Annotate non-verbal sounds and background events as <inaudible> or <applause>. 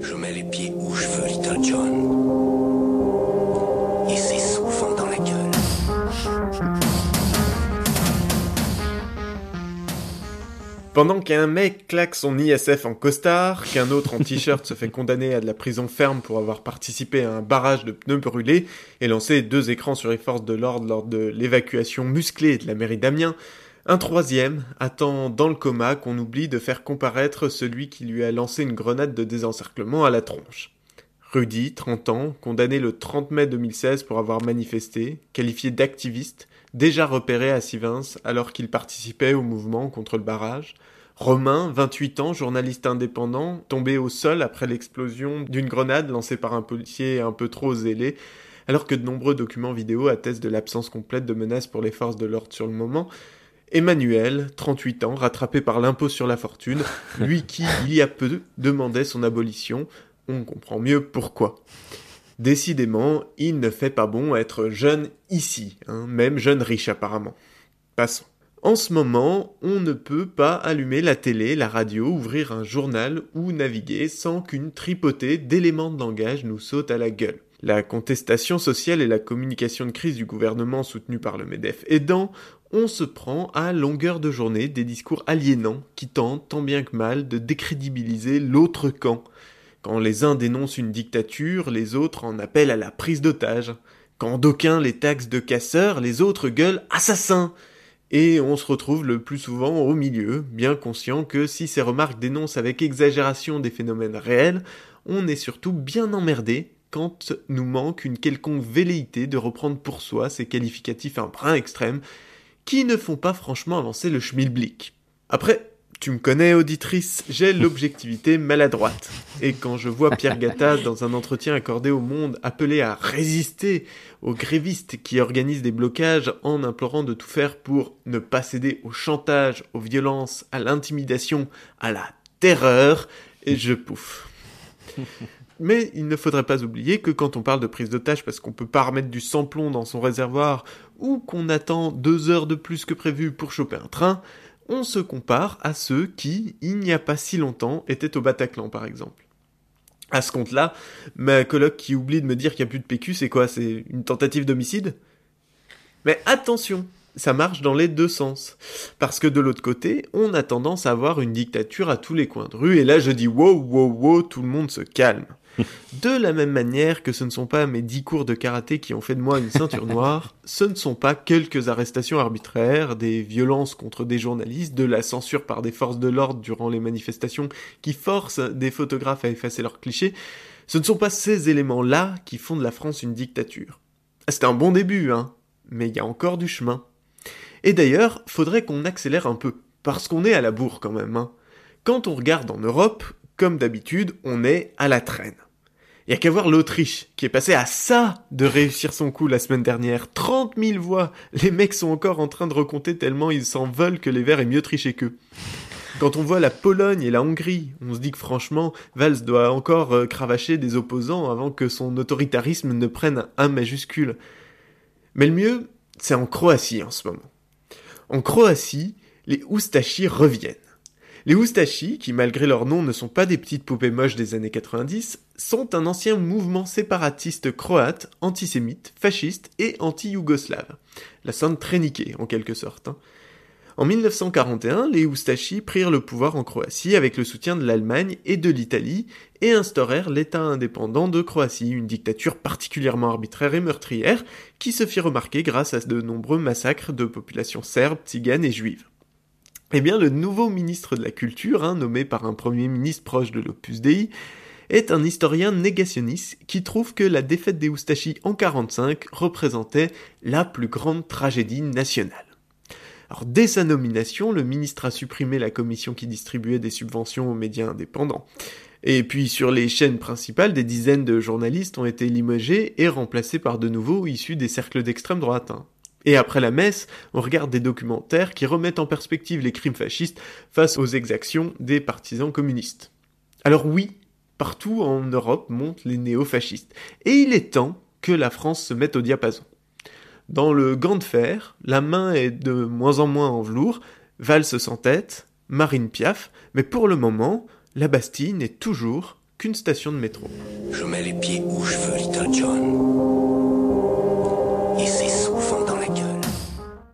Je mets les pieds où je veux, Little John. Et c'est souvent dans la gueule. Pendant qu'un mec claque son ISF en costard, qu'un autre en t-shirt se fait condamner à de la prison ferme pour avoir participé à un barrage de pneus brûlés et lancé deux écrans sur les forces de l'ordre lors de l'évacuation musclée de la mairie d'Amiens, un troisième attend dans le coma qu'on oublie de faire comparaître celui qui lui a lancé une grenade de désencerclement à la tronche. Rudy, 30 ans, condamné le 30 mai 2016 pour avoir manifesté, qualifié d'activiste, déjà repéré à Sivins alors qu'il participait au mouvement contre le barrage. Romain, 28 ans, journaliste indépendant, tombé au sol après l'explosion d'une grenade lancée par un policier un peu trop zélé, alors que de nombreux documents vidéo attestent de l'absence complète de menaces pour les forces de l'ordre sur le moment. Emmanuel, 38 ans, rattrapé par l'impôt sur la fortune, <laughs> lui qui, il y a peu, demandait son abolition, on comprend mieux pourquoi. Décidément, il ne fait pas bon être jeune ici, hein, même jeune riche apparemment. Passons. En ce moment, on ne peut pas allumer la télé, la radio, ouvrir un journal ou naviguer sans qu'une tripotée d'éléments de langage nous saute à la gueule. La contestation sociale et la communication de crise du gouvernement soutenue par le MEDEF aidant, on se prend à longueur de journée des discours aliénants qui tentent tant bien que mal de décrédibiliser l'autre camp, quand les uns dénoncent une dictature, les autres en appellent à la prise d'otages. Quand d'aucuns les taxent de casseurs, les autres gueulent assassins. Et on se retrouve le plus souvent au milieu, bien conscient que si ces remarques dénoncent avec exagération des phénomènes réels, on est surtout bien emmerdé quand nous manque une quelconque velléité de reprendre pour soi ces qualificatifs un brin extrêmes qui ne font pas franchement avancer le schmilblick. Après, tu me connais, auditrice, j'ai <laughs> l'objectivité maladroite. Et quand je vois Pierre Gattaz dans un entretien accordé au Monde appelé à résister aux grévistes qui organisent des blocages en implorant de tout faire pour ne pas céder au chantage, aux violences, à l'intimidation, à la terreur, et je pouffe. <laughs> Mais il ne faudrait pas oublier que quand on parle de prise d'otage parce qu'on peut pas remettre du sans-plomb dans son réservoir ou qu'on attend deux heures de plus que prévu pour choper un train, on se compare à ceux qui, il n'y a pas si longtemps, étaient au Bataclan par exemple. À ce compte-là, ma coloc qui oublie de me dire qu'il n'y a plus de PQ, c'est quoi? C'est une tentative d'homicide? Mais attention, ça marche dans les deux sens. Parce que de l'autre côté, on a tendance à avoir une dictature à tous les coins de rue, et là je dis wow, wow, wow, tout le monde se calme. <laughs> De la même manière que ce ne sont pas mes dix cours de karaté qui ont fait de moi une ceinture noire, <laughs> ce ne sont pas quelques arrestations arbitraires, des violences contre des journalistes, de la censure par des forces de l'ordre durant les manifestations qui forcent des photographes à effacer leurs clichés, ce ne sont pas ces éléments-là qui font de la France une dictature. C'est un bon début, hein, mais il y a encore du chemin. Et d'ailleurs, faudrait qu'on accélère un peu, parce qu'on est à la bourre quand même. Hein. Quand on regarde en Europe, comme d'habitude, on est à la traîne. Il a qu'à voir l'Autriche, qui est passée à ça de réussir son coup la semaine dernière. 30 000 voix Les mecs sont encore en train de recompter tellement ils s'en veulent que les Verts aient mieux triché qu'eux. Quand on voit la Pologne et la Hongrie, on se dit que franchement, Valls doit encore euh, cravacher des opposants avant que son autoritarisme ne prenne un majuscule. Mais le mieux, c'est en Croatie en ce moment. En Croatie, les Oustachis reviennent. Les Oustachis, qui malgré leur nom ne sont pas des petites poupées moches des années 90, sont un ancien mouvement séparatiste croate, antisémite, fasciste et anti-yougoslave. La sainte tréniquée, en quelque sorte. Hein. En 1941, les Oustachis prirent le pouvoir en Croatie avec le soutien de l'Allemagne et de l'Italie et instaurèrent l'État indépendant de Croatie, une dictature particulièrement arbitraire et meurtrière qui se fit remarquer grâce à de nombreux massacres de populations serbes, tziganes et juives. Eh bien, le nouveau ministre de la Culture, hein, nommé par un premier ministre proche de l'Opus Dei, est un historien négationniste qui trouve que la défaite des Oustachis en 45 représentait la plus grande tragédie nationale. Alors, dès sa nomination, le ministre a supprimé la commission qui distribuait des subventions aux médias indépendants. Et puis sur les chaînes principales, des dizaines de journalistes ont été limogés et remplacés par de nouveaux issus des cercles d'extrême droite. Hein. Et après la messe, on regarde des documentaires qui remettent en perspective les crimes fascistes face aux exactions des partisans communistes. Alors oui, partout en Europe montent les néo-fascistes. Et il est temps que la France se mette au diapason. Dans le gant de fer, la main est de moins en moins en velours, Valse sans tête, Marine Piaf, mais pour le moment, la Bastille n'est toujours qu'une station de métro. Je mets les pieds où je veux, Little John. Ici